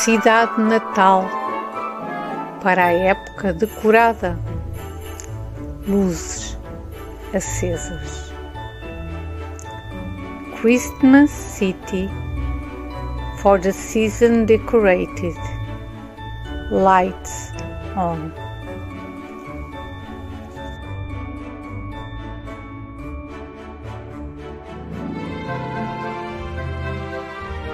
cidade natal, para a época decorada, luzes acesas. Christmas City for the season decorated, lights on.